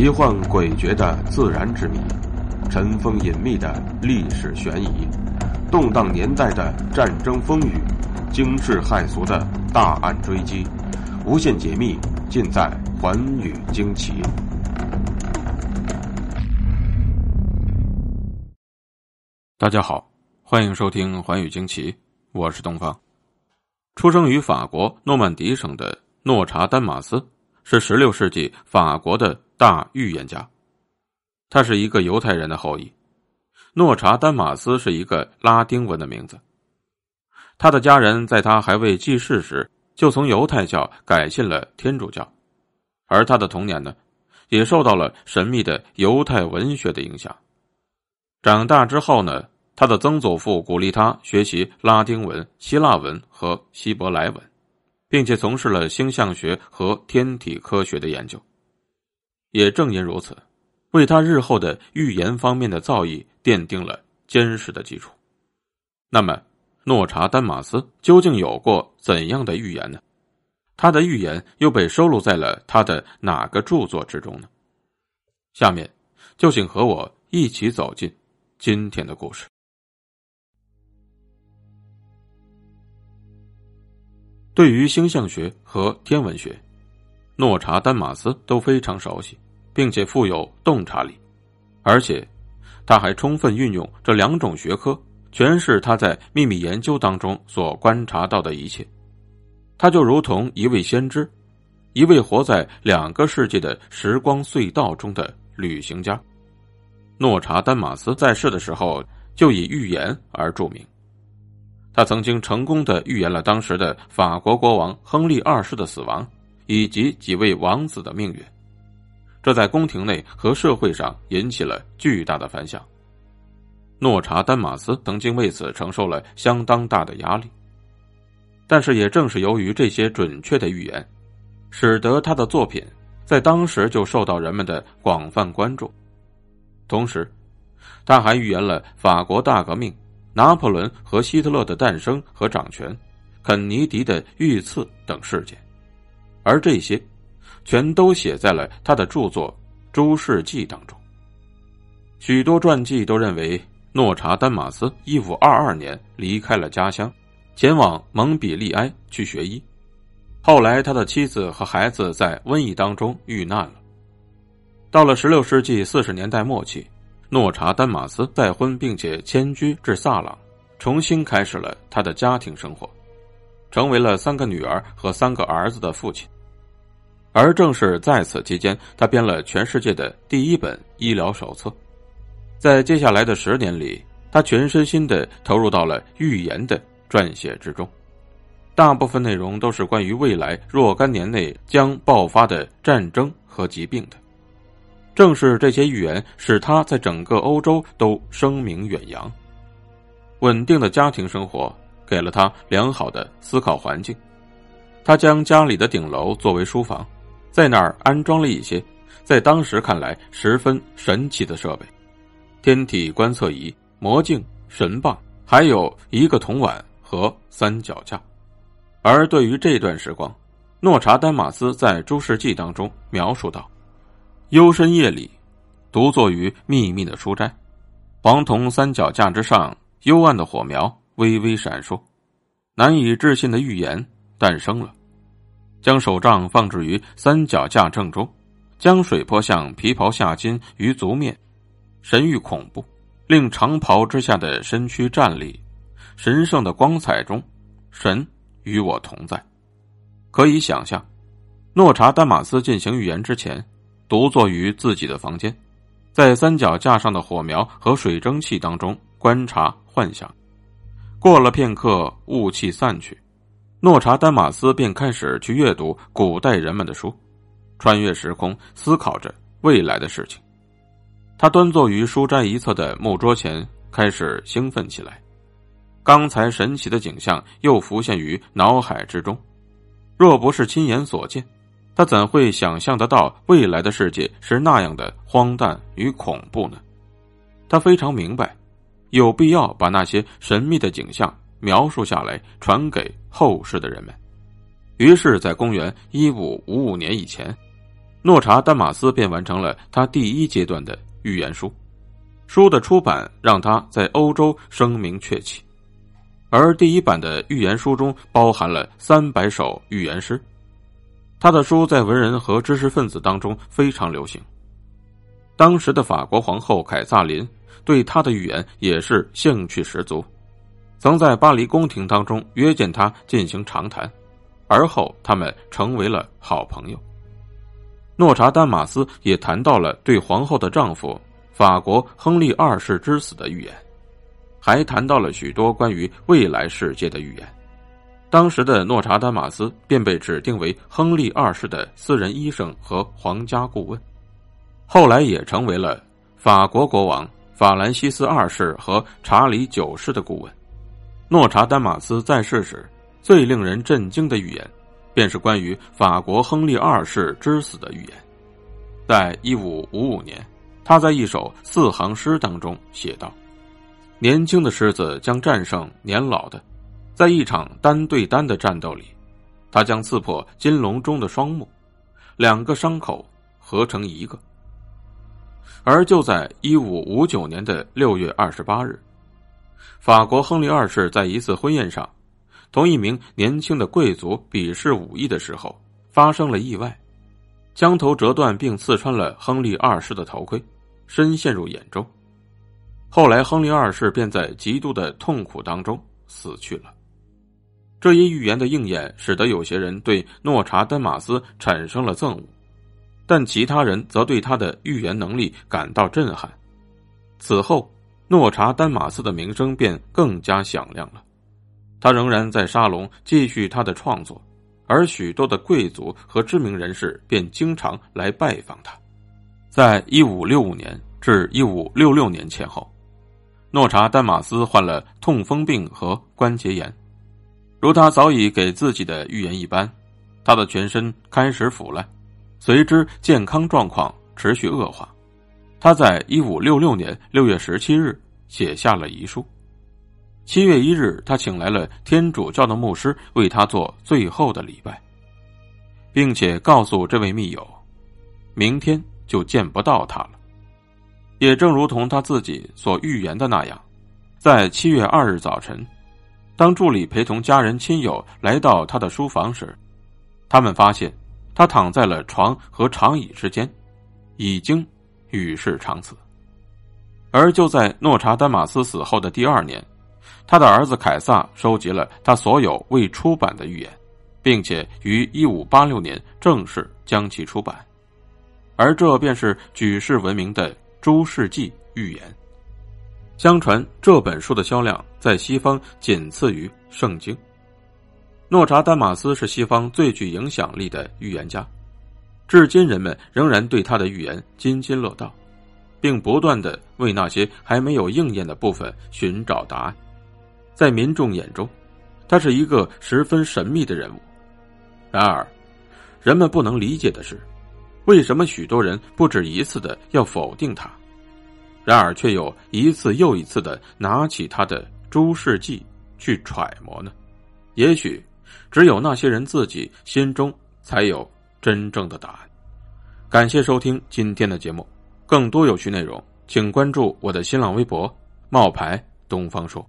奇幻诡谲的自然之谜，尘封隐秘的历史悬疑，动荡年代的战争风雨，惊世骇俗的大案追击，无限解密尽在《寰宇惊奇》。大家好，欢迎收听《寰宇惊奇》，我是东方。出生于法国诺曼底省的诺查丹马斯，是16世纪法国的。大预言家，他是一个犹太人的后裔。诺查丹马斯是一个拉丁文的名字。他的家人在他还未记事时就从犹太教改信了天主教，而他的童年呢，也受到了神秘的犹太文学的影响。长大之后呢，他的曾祖父鼓励他学习拉丁文、希腊文和希伯来文，并且从事了星象学和天体科学的研究。也正因如此，为他日后的预言方面的造诣奠定了坚实的基础。那么，诺查丹马斯究竟有过怎样的预言呢？他的预言又被收录在了他的哪个著作之中呢？下面，就请和我一起走进今天的故事。对于星象学和天文学。诺查丹马斯都非常熟悉，并且富有洞察力，而且他还充分运用这两种学科诠释他在秘密研究当中所观察到的一切。他就如同一位先知，一位活在两个世界的时光隧道中的旅行家。诺查丹马斯在世的时候就以预言而著名，他曾经成功的预言了当时的法国国王亨利二世的死亡。以及几位王子的命运，这在宫廷内和社会上引起了巨大的反响。诺查丹马斯曾经为此承受了相当大的压力，但是也正是由于这些准确的预言，使得他的作品在当时就受到人们的广泛关注。同时，他还预言了法国大革命、拿破仑和希特勒的诞生和掌权、肯尼迪的遇刺等事件。而这些，全都写在了他的著作《诸世纪》当中。许多传记都认为，诺查丹马斯一五二二年离开了家乡，前往蒙彼利埃去学医。后来，他的妻子和孩子在瘟疫当中遇难了。到了十六世纪四十年代末期，诺查丹马斯再婚，并且迁居至萨朗，重新开始了他的家庭生活。成为了三个女儿和三个儿子的父亲，而正是在此期间，他编了全世界的第一本医疗手册。在接下来的十年里，他全身心的投入到了预言的撰写之中，大部分内容都是关于未来若干年内将爆发的战争和疾病的。正是这些预言，使他在整个欧洲都声名远扬。稳定的家庭生活。给了他良好的思考环境，他将家里的顶楼作为书房，在那儿安装了一些在当时看来十分神奇的设备：天体观测仪、魔镜、神棒，还有一个铜碗和三脚架。而对于这段时光，诺查丹马斯在《诸世纪》当中描述道：“幽深夜里，独坐于秘密的书斋，黄铜三脚架之上，幽暗的火苗。”微微闪烁，难以置信的预言诞生了。将手杖放置于三脚架正中，将水泼向皮袍下襟于足面，神欲恐怖，令长袍之下的身躯站立。神圣的光彩中，神与我同在。可以想象，诺查丹马斯进行预言之前，独坐于自己的房间，在三脚架上的火苗和水蒸气当中观察幻想。过了片刻，雾气散去，诺查丹马斯便开始去阅读古代人们的书，穿越时空，思考着未来的事情。他端坐于书斋一侧的木桌前，开始兴奋起来。刚才神奇的景象又浮现于脑海之中，若不是亲眼所见，他怎会想象得到未来的世界是那样的荒诞与恐怖呢？他非常明白。有必要把那些神秘的景象描述下来，传给后世的人们。于是，在公元一五五五年以前，诺查丹马斯便完成了他第一阶段的预言书。书的出版让他在欧洲声名鹊起，而第一版的预言书中包含了三百首预言诗。他的书在文人和知识分子当中非常流行。当时的法国皇后凯撒琳对他的预言也是兴趣十足，曾在巴黎宫廷当中约见他进行长谈，而后他们成为了好朋友。诺查丹马斯也谈到了对皇后的丈夫法国亨利二世之死的预言，还谈到了许多关于未来世界的预言。当时的诺查丹马斯便被指定为亨利二世的私人医生和皇家顾问，后来也成为了法国国王法兰西斯二世和查理九世的顾问。诺查丹马斯在世时最令人震惊的预言。便是关于法国亨利二世之死的预言。在一五五五年，他在一首四行诗当中写道：“年轻的狮子将战胜年老的，在一场单对单的战斗里，他将刺破金龙中的双目，两个伤口合成一个。”而就在一五五九年的六月二十八日，法国亨利二世在一次婚宴上。同一名年轻的贵族比试武艺的时候，发生了意外，枪头折断并刺穿了亨利二世的头盔，深陷入眼中。后来，亨利二世便在极度的痛苦当中死去了。这一预言的应验，使得有些人对诺查丹马斯产生了憎恶，但其他人则对他的预言能力感到震撼。此后，诺查丹马斯的名声便更加响亮了。他仍然在沙龙继续他的创作，而许多的贵族和知名人士便经常来拜访他。在一五六五年至一五六六年前后，诺查丹马斯患了痛风病和关节炎，如他早已给自己的预言一般，他的全身开始腐烂，随之健康状况持续恶化。他在一五六六年六月十七日写下了遗书。七月一日，他请来了天主教的牧师为他做最后的礼拜，并且告诉这位密友，明天就见不到他了。也正如同他自己所预言的那样，在七月二日早晨，当助理陪同家人亲友来到他的书房时，他们发现他躺在了床和长椅之间，已经与世长辞。而就在诺查丹马斯死后的第二年。他的儿子凯撒收集了他所有未出版的预言，并且于一五八六年正式将其出版，而这便是举世闻名的《诸世纪预言》。相传这本书的销量在西方仅次于《圣经》。诺查丹马斯是西方最具影响力的预言家，至今人们仍然对他的预言津津乐道，并不断的为那些还没有应验的部分寻找答案。在民众眼中，他是一个十分神秘的人物。然而，人们不能理解的是，为什么许多人不止一次的要否定他，然而却又一次又一次的拿起他的《诸世纪》去揣摩呢？也许，只有那些人自己心中才有真正的答案。感谢收听今天的节目，更多有趣内容，请关注我的新浪微博“冒牌东方朔”。